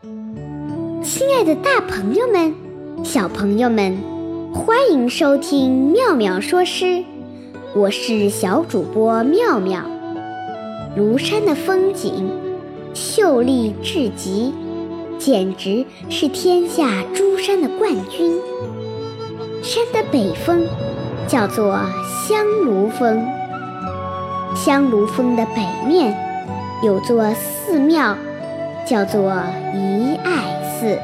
亲爱的，大朋友们、小朋友们，欢迎收听妙妙说诗，我是小主播妙妙。庐山的风景秀丽至极，简直是天下诸山的冠军。山的北峰叫做香炉峰，香炉峰的北面有座寺庙，叫做遗爱。寺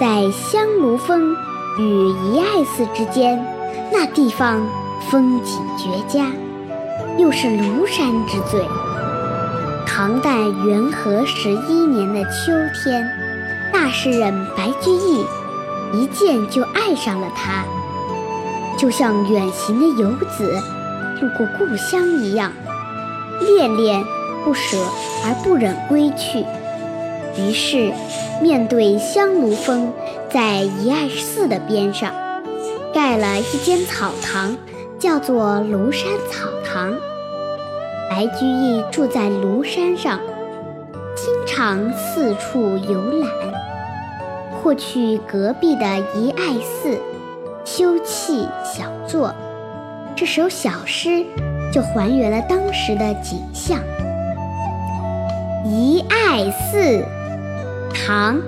在香炉峰与遗爱寺之间，那地方风景绝佳，又是庐山之最。唐代元和十一年的秋天，大诗人白居易一见就爱上了它，就像远行的游子路过故乡一样，恋恋不舍而不忍归去。于是，面对香炉峰，在遗爱寺的边上，盖了一间草堂，叫做庐山草堂。白居易住在庐山上，经常四处游览，或去隔壁的遗爱寺休憩小坐。这首小诗就还原了当时的景象。遗爱寺。唐·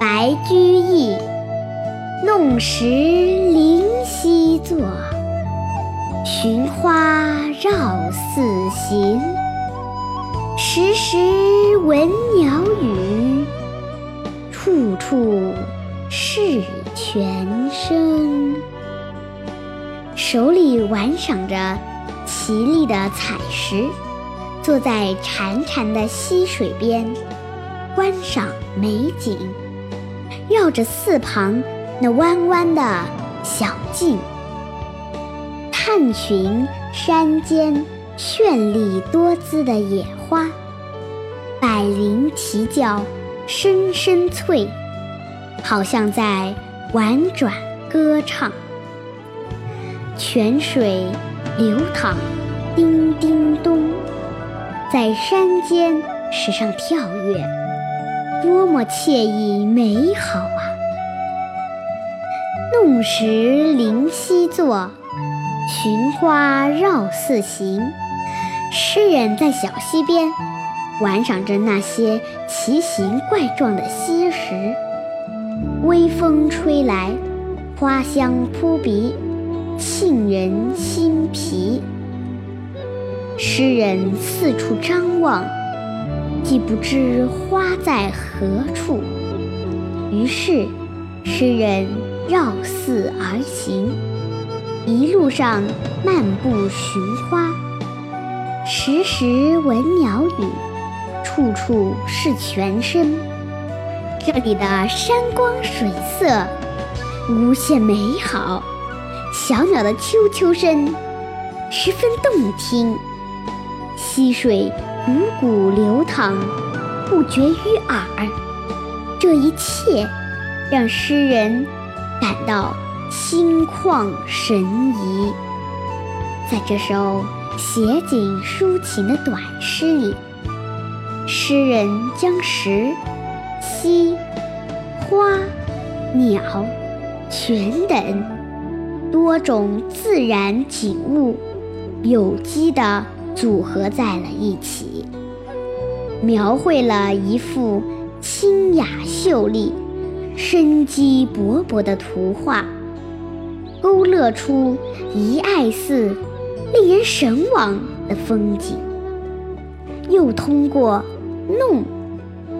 白居易，弄石临溪坐，寻花绕寺行。时时闻鸟语，处处是泉声。手里玩赏着奇丽的彩石，坐在潺潺的溪水边。观赏美景，绕着寺旁那弯弯的小径，探寻山间绚丽多姿的野花，百灵啼叫，声声脆，好像在婉转歌唱。泉水流淌，叮叮咚，在山间石上跳跃。多么惬意美好啊！弄石临溪坐，寻花绕寺行。诗人在小溪边玩赏着那些奇形怪状的溪石，微风吹来，花香扑鼻，沁人心脾。诗人四处张望。既不知花在何处，于是诗人绕寺而行，一路上漫步寻花，时时闻鸟语，处处是泉声。这里的山光水色无限美好，小鸟的啾啾声十分动听，溪水。汩汩流淌，不绝于耳。这一切让诗人感到心旷神怡。在这首写景抒情的短诗里，诗人将石、溪、花、鸟、泉等多种自然景物有机的。组合在了一起，描绘了一幅清雅秀丽、生机勃勃的图画，勾勒出一爱寺令人神往的风景。又通过弄、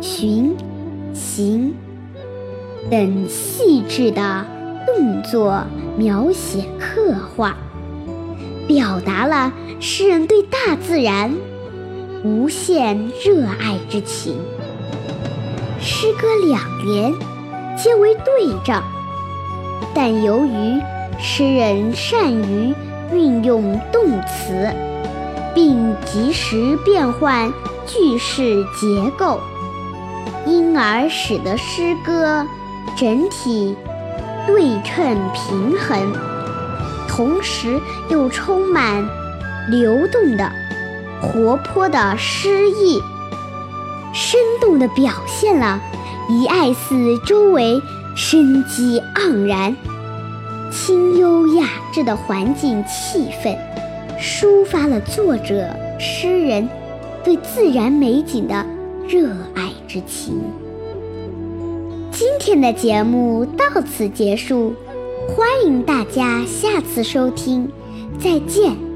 寻、行等细致的动作描写刻画。表达了诗人对大自然无限热爱之情。诗歌两联皆为对仗，但由于诗人善于运用动词，并及时变换句式结构，因而使得诗歌整体对称平衡。同时又充满流动的、活泼的诗意，生动地表现了怡爱寺周围生机盎然、清幽雅致的环境气氛，抒发了作者诗人对自然美景的热爱之情。今天的节目到此结束，欢迎大家下次收听，再见。